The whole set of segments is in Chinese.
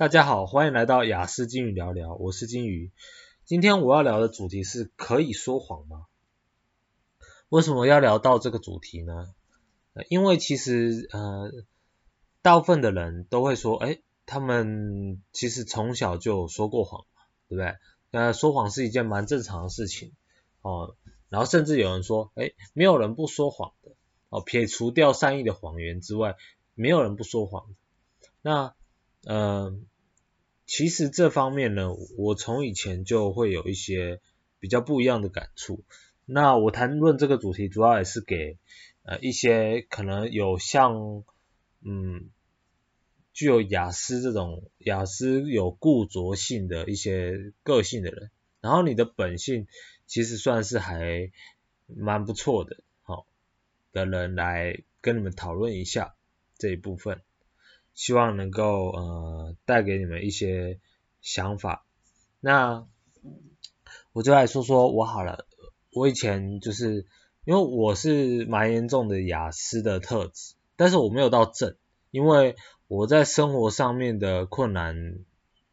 大家好，欢迎来到雅思金鱼聊聊，我是金鱼。今天我要聊的主题是可以说谎吗？为什么要聊到这个主题呢？因为其实呃，大部分的人都会说，诶，他们其实从小就说过谎嘛，对不对？呃，说谎是一件蛮正常的事情哦。然后甚至有人说，诶，没有人不说谎的哦，撇除掉善意的谎言之外，没有人不说谎。那嗯。其实这方面呢，我从以前就会有一些比较不一样的感触。那我谈论这个主题，主要也是给呃一些可能有像嗯具有雅思这种雅思有固着性的一些个性的人，然后你的本性其实算是还蛮不错的，好，的人来跟你们讨论一下这一部分。希望能够呃带给你们一些想法。那我就来说说我好了。我以前就是因为我是蛮严重的雅思的特质，但是我没有到正，因为我在生活上面的困难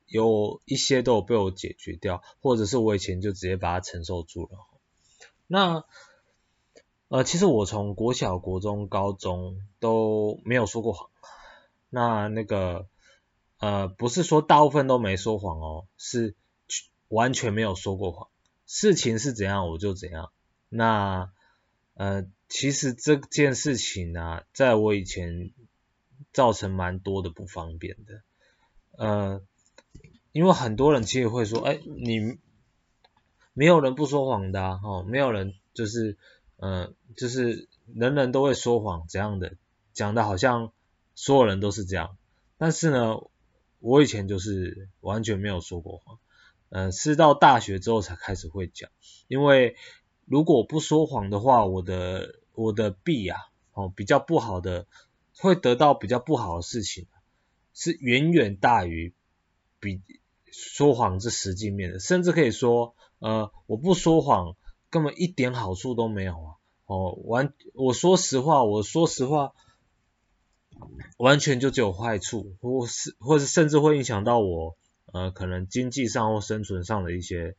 有一些都有被我解决掉，或者是我以前就直接把它承受住了。那呃其实我从国小、国中、高中都没有说过谎。那那个呃，不是说大部分都没说谎哦，是完全没有说过谎。事情是怎样我就怎样。那呃，其实这件事情呢、在我以前造成蛮多的不方便的。呃，因为很多人其实会说，哎，你没有人不说谎的啊，哦，没有人就是呃，就是人人都会说谎这样的，讲的好像。所有人都是这样，但是呢，我以前就是完全没有说过谎，呃，是到大学之后才开始会讲，因为如果不说谎的话，我的我的弊啊，哦，比较不好的，会得到比较不好的事情，是远远大于比说谎这实际面的，甚至可以说，呃，我不说谎根本一点好处都没有啊，哦，完，我说实话，我说实话。完全就只有坏处，或是或是甚至会影响到我呃可能经济上或生存上的一些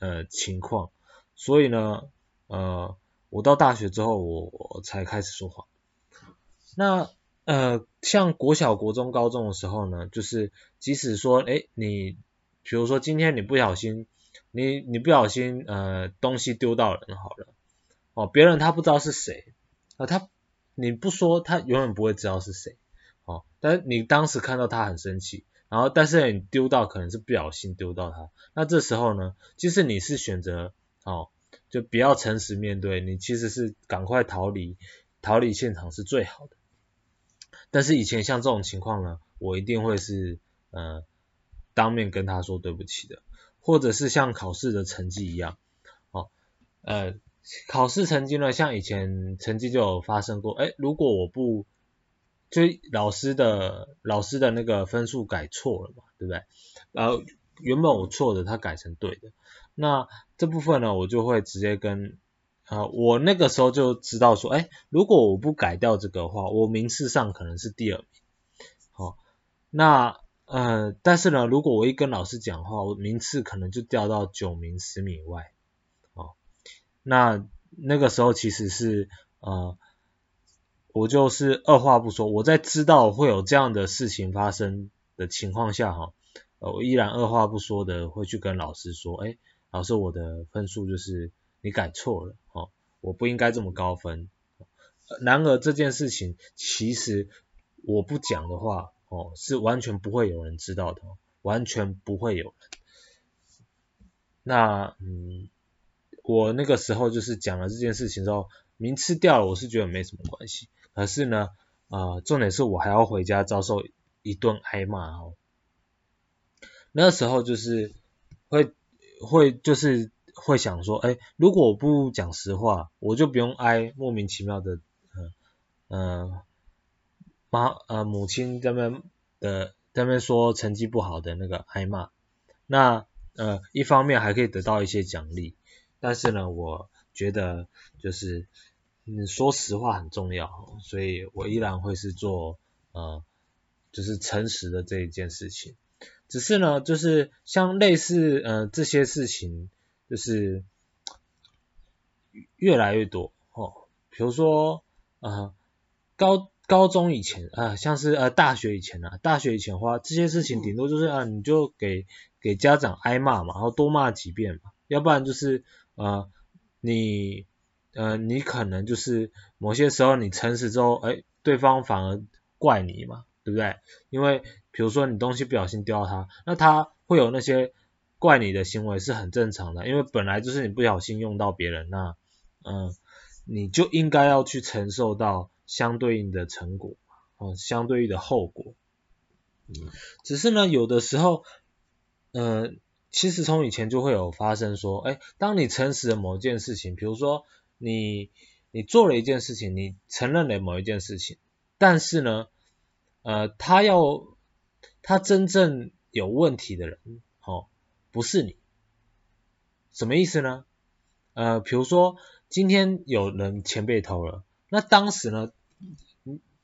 呃情况，所以呢呃我到大学之后我，我才开始说谎。那呃像国小、国中、高中的时候呢，就是即使说诶你比如说今天你不小心你你不小心呃东西丢到人好了哦，别人他不知道是谁啊、呃、他。你不说，他永远不会知道是谁，哦，但是你当时看到他很生气，然后但是你丢到可能是不小心丢到他，那这时候呢，其实你是选择，哦，就不要诚实面对，你其实是赶快逃离，逃离现场是最好的。但是以前像这种情况呢，我一定会是，呃，当面跟他说对不起的，或者是像考试的成绩一样，哦，呃。考试成绩呢，像以前成绩就有发生过，诶，如果我不，就老师的老师的那个分数改错了嘛，对不对？呃，原本我错的，他改成对的，那这部分呢，我就会直接跟，呃，我那个时候就知道说，诶，如果我不改掉这个话，我名次上可能是第二名，好，那呃，但是呢，如果我一跟老师讲话，我名次可能就掉到九名、十名以外。那那个时候其实是呃，我就是二话不说，我在知道会有这样的事情发生的情况下哈，我依然二话不说的会去跟老师说，哎，老师我的分数就是你改错了，哦，我不应该这么高分。然而这件事情其实我不讲的话，哦，是完全不会有人知道的，完全不会有人。那嗯。我那个时候就是讲了这件事情之后，名次掉了，我是觉得没什么关系。可是呢，呃，重点是我还要回家遭受一顿挨骂哦。那时候就是会会就是会想说，哎，如果我不讲实话，我就不用挨莫名其妙的，嗯、呃、嗯，妈呃母亲这边的这边说成绩不好的那个挨骂，那呃一方面还可以得到一些奖励。但是呢，我觉得就是嗯说实话很重要，所以我依然会是做呃就是诚实的这一件事情。只是呢，就是像类似呃这些事情，就是越来越多哦。比如说呃高高中以前啊、呃，像是呃大学以前啊，大学以前的话，这些事情顶多就是啊，你就给给家长挨骂嘛，然后多骂几遍嘛，要不然就是呃你呃你可能就是某些时候你诚实之后，哎，对方反而怪你嘛，对不对？因为比如说你东西不小心丢到他，那他会有那些怪你的行为是很正常的，因为本来就是你不小心用到别人，那嗯、你就应该要去承受到相对应的成果，哦、相对应的后果。嗯，只是呢，有的时候，呃，其实从以前就会有发生说，哎，当你诚实的某一件事情，比如说你你做了一件事情，你承认了某一件事情，但是呢，呃，他要他真正有问题的人，哦，不是你，什么意思呢？呃，比如说今天有人钱被偷了，那当时呢，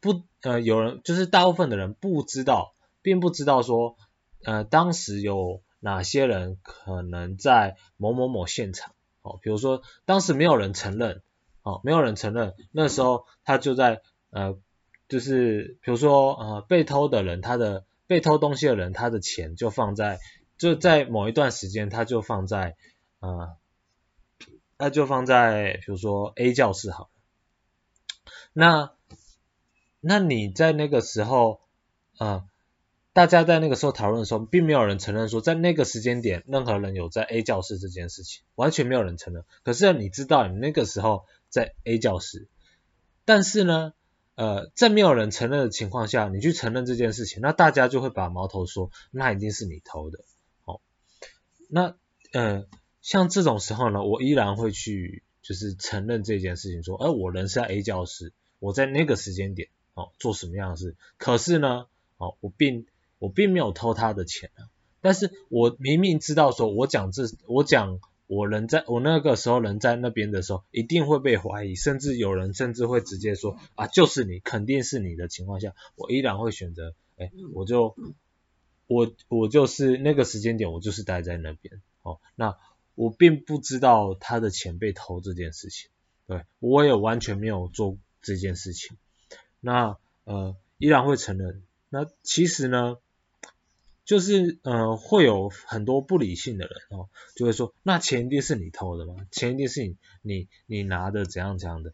不，呃，有人就是大部分的人不知道，并不知道说，呃，当时有哪些人可能在某某某现场，哦，比如说当时没有人承认，哦，没有人承认，那时候他就在，呃，就是比如说，呃，被偷的人他的。被偷东西的人，他的钱就放在，就在某一段时间，他就放在，呃，他就放在，比如说 A 教室好了。那，那你在那个时候，呃，大家在那个时候讨论的时候，并没有人承认说，在那个时间点，任何人有在 A 教室这件事情，完全没有人承认。可是你知道，你那个时候在 A 教室，但是呢，呃，在没有人承认的情况下，你去承认这件事情，那大家就会把矛头说，那一定是你偷的。哦，那呃，像这种时候呢，我依然会去就是承认这件事情，说，哎、我人是在 A 教室，我在那个时间点，哦，做什么样的事？可是呢，哦，我并我并没有偷他的钱啊，但是我明明知道说，我讲这我讲。我人在我那个时候人在那边的时候，一定会被怀疑，甚至有人甚至会直接说啊，就是你，肯定是你的情况下，我依然会选择，哎，我就我我就是那个时间点，我就是待在那边，哦，那我并不知道他的钱被偷这件事情，对，我也完全没有做这件事情，那呃依然会承认，那其实呢？就是呃会有很多不理性的人哦，就会说那钱一定是你偷的吗？钱一定是你你你拿的怎样怎样的？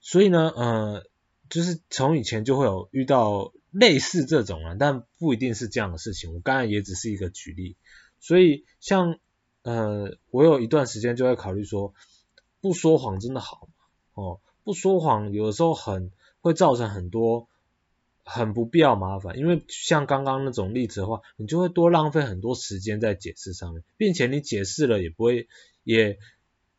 所以呢呃就是从以前就会有遇到类似这种啊，但不一定是这样的事情。我刚才也只是一个举例，所以像呃我有一段时间就会考虑说，不说谎真的好吗？哦，不说谎有的时候很会造成很多。很不必要麻烦，因为像刚刚那种例子的话，你就会多浪费很多时间在解释上面，并且你解释了也不会，也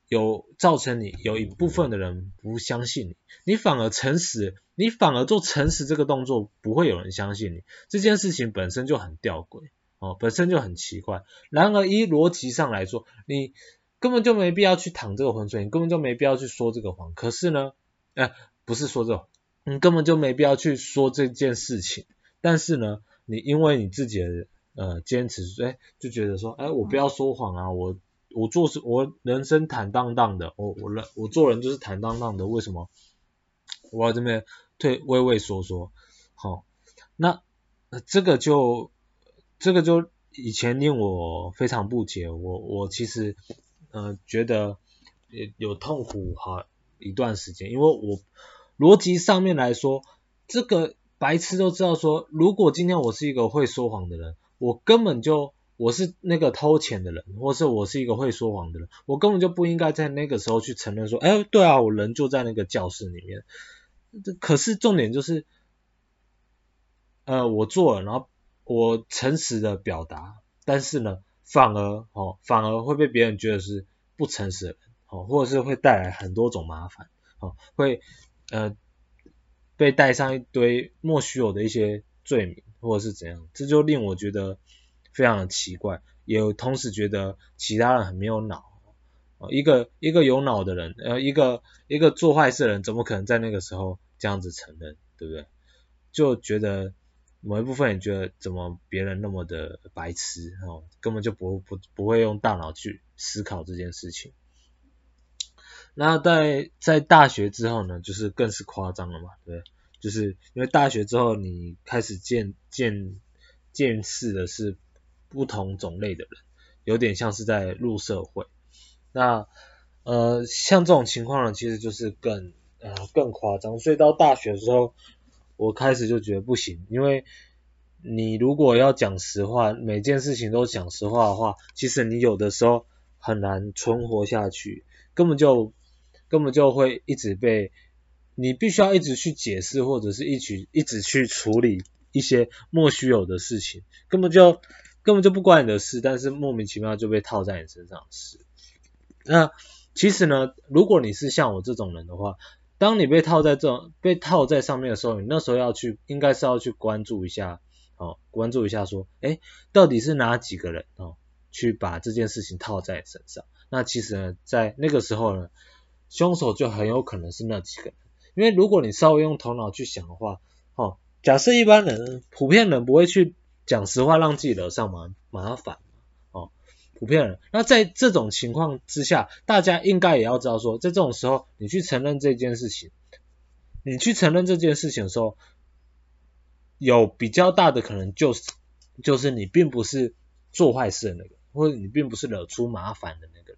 有造成你有一部分的人不相信你，你反而诚实，你反而做诚实这个动作，不会有人相信你，这件事情本身就很吊诡哦，本身就很奇怪。然而依逻辑上来说，你根本就没必要去淌这个浑水，你根本就没必要去说这个谎。可是呢，哎，不是说这种。你根本就没必要去说这件事情，但是呢，你因为你自己的呃坚持，哎，就觉得说，哎，我不要说谎啊，我我做事我人生坦荡荡的，我我人我做人就是坦荡荡的，为什么我要这边退畏畏缩缩？好，那这个就这个就以前令我非常不解，我我其实呃觉得有痛苦好一段时间，因为我。逻辑上面来说，这个白痴都知道说，如果今天我是一个会说谎的人，我根本就我是那个偷钱的人，或是我是一个会说谎的人，我根本就不应该在那个时候去承认说，哎，对啊，我人就在那个教室里面。可是重点就是，呃，我做了，然后我诚实的表达，但是呢，反而哦，反而会被别人觉得是不诚实的人，哦，或者是会带来很多种麻烦，哦，会。呃，被带上一堆莫须有的一些罪名，或者是怎样，这就令我觉得非常的奇怪，也同时觉得其他人很没有脑。一个一个有脑的人，呃，一个一个做坏事的人，怎么可能在那个时候这样子承认，对不对？就觉得某一部分也觉得怎么别人那么的白痴哦，根本就不不不会用大脑去思考这件事情。那在在大学之后呢，就是更是夸张了嘛，对，就是因为大学之后你开始见见见识的是不同种类的人，有点像是在入社会。那呃像这种情况呢，其实就是更呃更夸张，所以到大学的时候。我开始就觉得不行，因为你如果要讲实话，每件事情都讲实话的话，其实你有的时候很难存活下去，根本就根本就会一直被你必须要一直去解释，或者是一直一直去处理一些莫须有的事情，根本就根本就不关你的事，但是莫名其妙就被套在你身上的事。那其实呢，如果你是像我这种人的话，当你被套在这种被套在上面的时候，你那时候要去，应该是要去关注一下，哦，关注一下说，诶，到底是哪几个人哦，去把这件事情套在你身上？那其实呢，在那个时候呢，凶手就很有可能是那几个人，因为如果你稍微用头脑去想的话，哦，假设一般人普遍人不会去讲实话，让自己惹上麻麻烦。哦普遍人，那在这种情况之下，大家应该也要知道说，在这种时候，你去承认这件事情，你去承认这件事情的时候，有比较大的可能就是，就是你并不是做坏事的那个，或者你并不是惹出麻烦的那个人。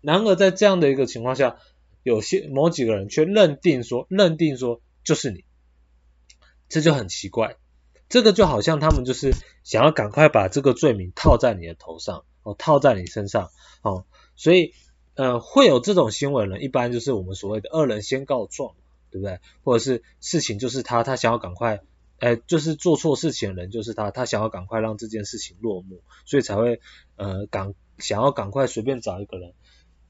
然而在这样的一个情况下，有些某几个人却认定说，认定说就是你，这就很奇怪。这个就好像他们就是想要赶快把这个罪名套在你的头上，哦，套在你身上，哦，所以呃会有这种行为呢，一般就是我们所谓的恶人先告状，对不对？或者是事情就是他，他想要赶快，呃，就是做错事情的人就是他，他想要赶快让这件事情落幕，所以才会呃赶想要赶快随便找一个人，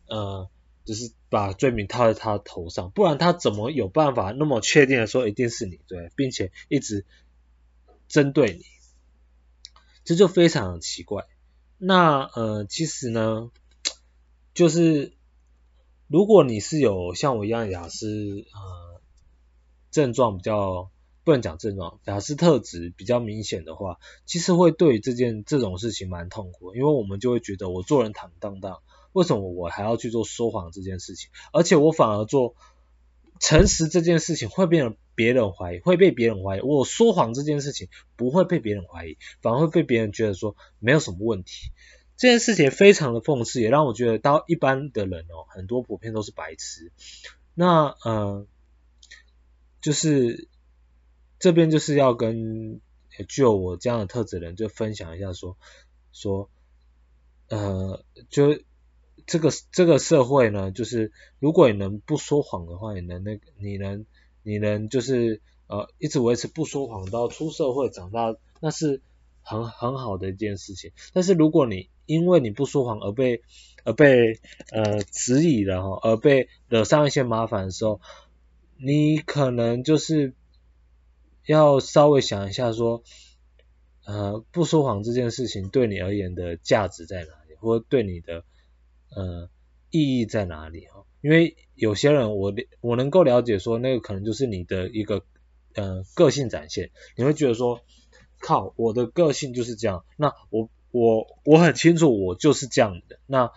呃，就是把罪名套在他头上，不然他怎么有办法那么确定的说一定是你，对，并且一直。针对你，这就非常奇怪。那呃，其实呢，就是如果你是有像我一样雅思呃症状比较不能讲症状，雅思特质比较明显的话，其实会对这件这种事情蛮痛苦，因为我们就会觉得我做人坦荡荡，为什么我还要去做说谎这件事情？而且我反而做诚实这件事情会变得。别人怀疑，会被别人怀疑。我说谎这件事情不会被别人怀疑，反而会被别人觉得说没有什么问题。这件事情非常的讽刺，也让我觉得到一般的人哦，很多普遍都是白痴。那呃，就是这边就是要跟具有我这样的特质的人就分享一下，说说呃，就这个这个社会呢，就是如果你能不说谎的话，你能那你能。你能就是呃一直维持不说谎到出社会长大，那是很很好的一件事情。但是如果你因为你不说谎而被而被呃质疑了哈，而被惹上一些麻烦的时候，你可能就是要稍微想一下说，呃不说谎这件事情对你而言的价值在哪里，或者对你的呃意义在哪里哈？因为有些人我我能够了解说，那个可能就是你的一个呃个性展现，你会觉得说，靠，我的个性就是这样，那我我我很清楚我就是这样的，那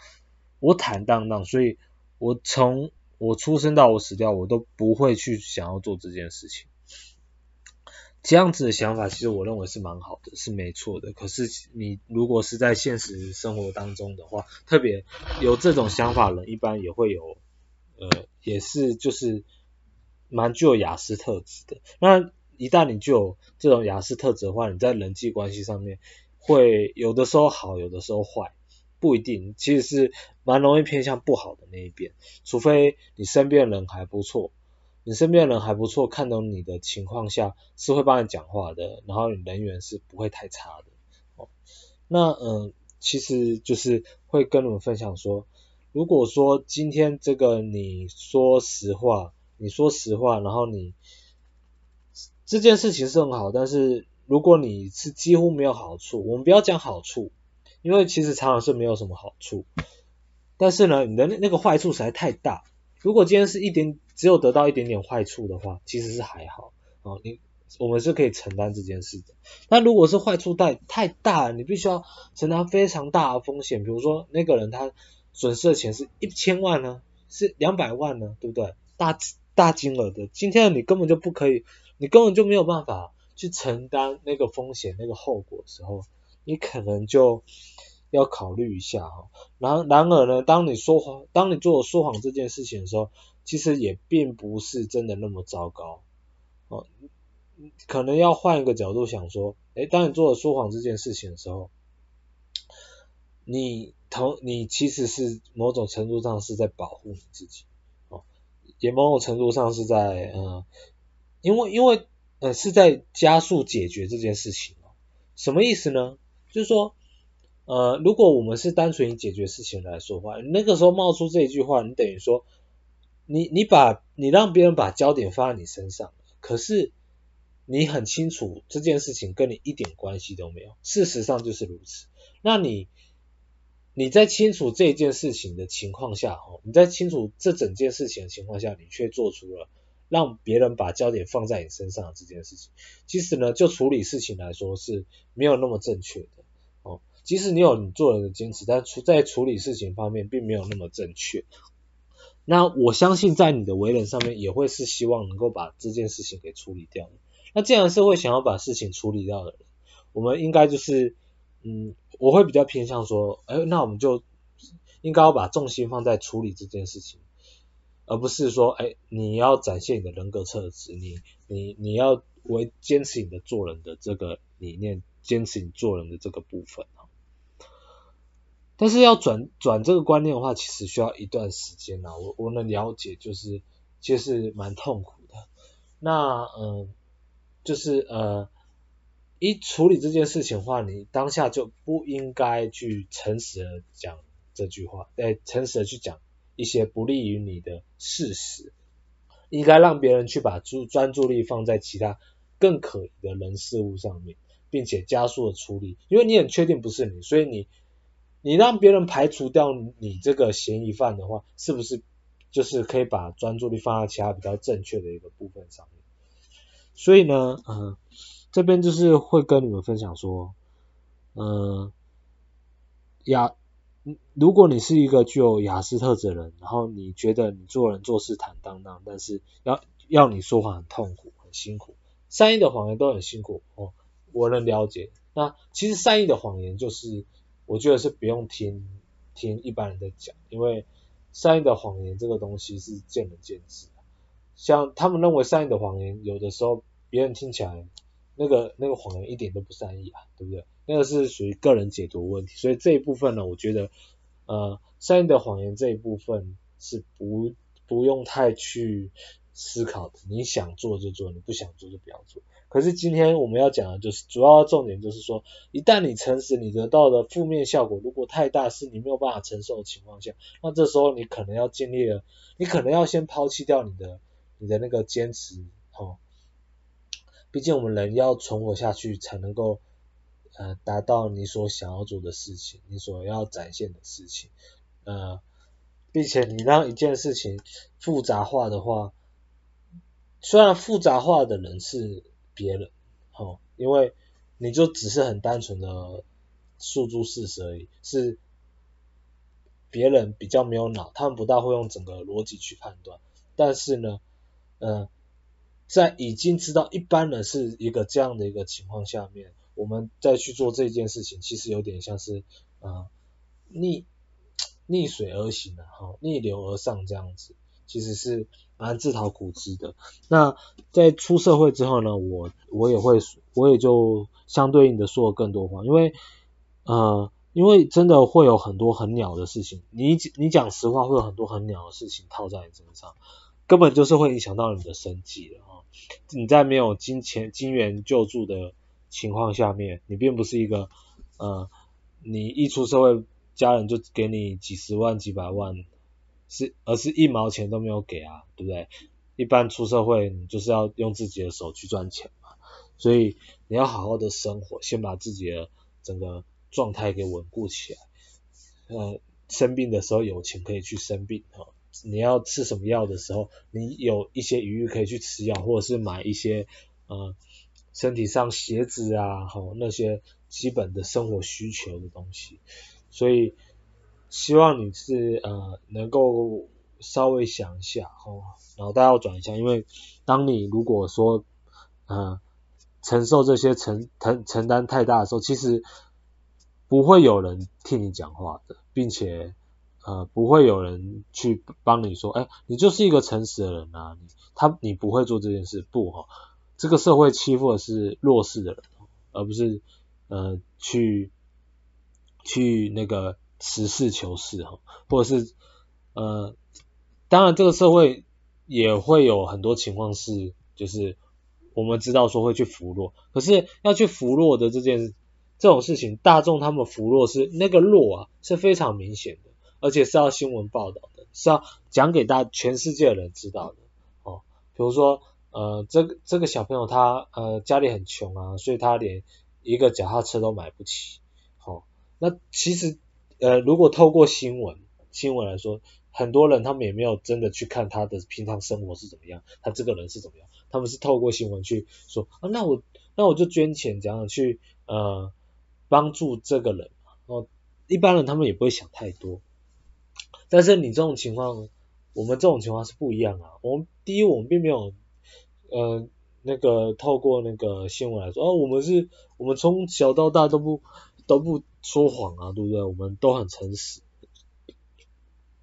我坦荡荡，所以我从我出生到我死掉，我都不会去想要做这件事情。这样子的想法，其实我认为是蛮好的，是没错的。可是你如果是在现实生活当中的话，特别有这种想法的人，一般也会有。呃，也是就是蛮具有亚斯特质的。那一旦你具有这种亚斯特质的话，你在人际关系上面会有的时候好，有的时候坏，不一定，其实是蛮容易偏向不好的那一边。除非你身边人还不错，你身边的人还不错，看懂你的情况下是会帮你讲话的，然后你人缘是不会太差的。哦，那嗯、其实就是会跟你们分享说。如果说今天这个你说实话，你说实话，然后你这件事情是很好，但是如果你是几乎没有好处，我们不要讲好处，因为其实常常是没有什么好处，但是呢，你的那个坏处实在太大。如果今天是一点只有得到一点点坏处的话，其实是还好哦，你我们是可以承担这件事的。那如果是坏处太太大了，你必须要承担非常大的风险，比如说那个人他损失的钱是一千万呢，是两百万呢，对不对？大大金额的，今天你根本就不可以，你根本就没有办法去承担那个风险、那个后果的时候，你可能就要考虑一下哈。然然而呢，当你说谎，当你做说谎这件事情的时候，其实也并不是真的那么糟糕哦。可能要换一个角度想说，诶，当你做了说谎这件事情的时候，你同你其实是某种程度上是在保护你自己哦，也某种程度上是在嗯，因为因为呃是在加速解决这件事情哦。什么意思呢？就是说，呃，如果我们是单纯以解决事情来说话，那个时候冒出这一句话，你等于说，你你把你让别人把焦点放在你身上，可是。你很清楚这件事情跟你一点关系都没有，事实上就是如此。那你你在清楚这件事情的情况下，哦，你在清楚这整件事情的情况下，你却做出了让别人把焦点放在你身上的这件事情，其实呢，就处理事情来说是没有那么正确的。即使你有你做人的坚持，但处在处理事情方面并没有那么正确。那我相信在你的为人上面也会是希望能够把这件事情给处理掉的。那既然是会想要把事情处理掉的人，我们应该就是，嗯，我会比较偏向说，哎，那我们就应该要把重心放在处理这件事情，而不是说，哎，你要展现你的人格特质，你你你要为坚持你的做人的这个理念，坚持你做人的这个部分。但是要转转这个观念的话，其实需要一段时间啊，我我能了解，就是其实是蛮痛苦的。那嗯。就是呃，一处理这件事情的话，你当下就不应该去诚实的讲这句话，哎，诚实的去讲一些不利于你的事实，应该让别人去把注专注力放在其他更可疑的人事物上面，并且加速的处理，因为你很确定不是你，所以你你让别人排除掉你这个嫌疑犯的话，是不是就是可以把专注力放在其他比较正确的一个部分上面？所以呢，呃，这边就是会跟你们分享说，呃，雅，如果你是一个具有雅思特质的人，然后你觉得你做人做事坦荡荡，但是要要你说话很痛苦、很辛苦，善意的谎言都很辛苦哦，我能了解。那其实善意的谎言就是，我觉得是不用听听一般人在讲，因为善意的谎言这个东西是见仁见智的。像他们认为善意的谎言，有的时候别人听起来那个那个谎言一点都不善意啊，对不对？那个是属于个人解读问题，所以这一部分呢，我觉得呃善意的谎言这一部分是不不用太去思考的，你想做就做，你不想做就不要做。可是今天我们要讲的就是主要重点就是说，一旦你诚实，你得到的负面效果如果太大，是你没有办法承受的情况下，那这时候你可能要经历了，你可能要先抛弃掉你的。你的那个坚持，哦，毕竟我们人要存活下去，才能够呃达到你所想要做的事情，你所要展现的事情，呃，并且你让一件事情复杂化的话，虽然复杂化的人是别人，哦，因为你就只是很单纯的诉诸事实而已，是别人比较没有脑，他们不大会用整个逻辑去判断，但是呢。呃，在已经知道一般人是一个这样的一个情况下面，我们再去做这件事情，其实有点像是啊、呃、逆 逆水而行的、啊、哈，逆流而上这样子，其实是蛮自讨苦吃的。那在出社会之后呢，我我也会我也就相对应的说更多话，因为呃因为真的会有很多很鸟的事情，你你讲实话会有很多很鸟的事情套在你身上。根本就是会影响到你的生计的哈，你在没有金钱金援救助的情况下面，你并不是一个呃，你一出社会，家人就给你几十万几百万，是而是一毛钱都没有给啊，对不对？一般出社会，你就是要用自己的手去赚钱嘛，所以你要好好的生活，先把自己的整个状态给稳固起来，呃，生病的时候有钱可以去生病哈。你要吃什么药的时候，你有一些余裕可以去吃药，或者是买一些呃身体上鞋子啊，吼那些基本的生活需求的东西，所以希望你是呃能够稍微想一下，哦，脑袋要转一下，因为当你如果说呃承受这些承承承担太大的时候，其实不会有人替你讲话的，并且呃不会有人去帮你说，哎，你就是一个诚实的人啊，你他你不会做这件事，不哈。这个社会欺负的是弱势的人，而不是呃去去那个实事求是哈，或者是呃，当然这个社会也会有很多情况是，就是我们知道说会去扶弱，可是要去扶弱的这件这种事情，大众他们扶弱是那个弱啊是非常明显的，而且是要新闻报道的，是要讲给大全世界的人知道的哦，比如说。呃，这个这个小朋友他呃家里很穷啊，所以他连一个脚踏车都买不起。好、哦，那其实呃如果透过新闻新闻来说，很多人他们也没有真的去看他的平常生活是怎么样，他这个人是怎么样，他们是透过新闻去说啊，那我那我就捐钱这样去呃帮助这个人。哦，一般人他们也不会想太多，但是你这种情况，我们这种情况是不一样啊。我们第一，我们并没有。呃，那个透过那个新闻来说，哦，我们是，我们从小到大都不都不说谎啊，对不对？我们都很诚实，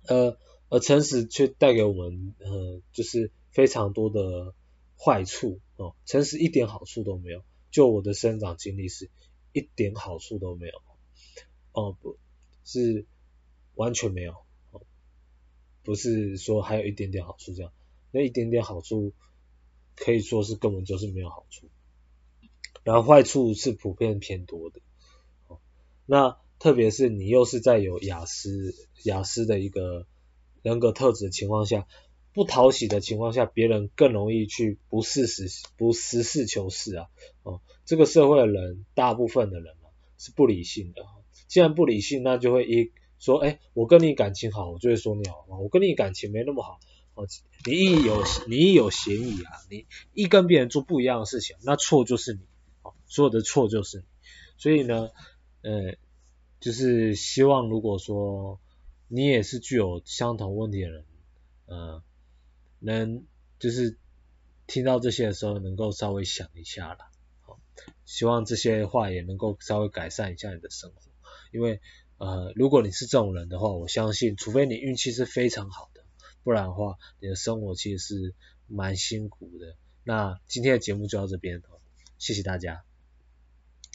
呃，而诚实却带给我们，呃，就是非常多的坏处哦，诚实一点好处都没有，就我的生长经历是一点好处都没有，哦，不是完全没有，哦，不是说还有一点点好处这样，那一点点好处。可以说是根本就是没有好处，然后坏处是普遍偏多的。那特别是你又是在有雅思雅思的一个人格特质的情况下，不讨喜的情况下，别人更容易去不事实不实事求是啊。哦，这个社会的人，大部分的人啊是不理性的。既然不理性，那就会一说，哎，我跟你感情好，我就会说你好；我跟你感情没那么好。你一有你一有嫌疑啊，你一跟别人做不一样的事情，那错就是你，所有的错就是你。所以呢，呃，就是希望如果说你也是具有相同问题的人，呃，能就是听到这些的时候，能够稍微想一下啦。好，希望这些话也能够稍微改善一下你的生活。因为呃，如果你是这种人的话，我相信，除非你运气是非常好的。不然的话，你的生活其实是蛮辛苦的。那今天的节目就到这边，谢谢大家。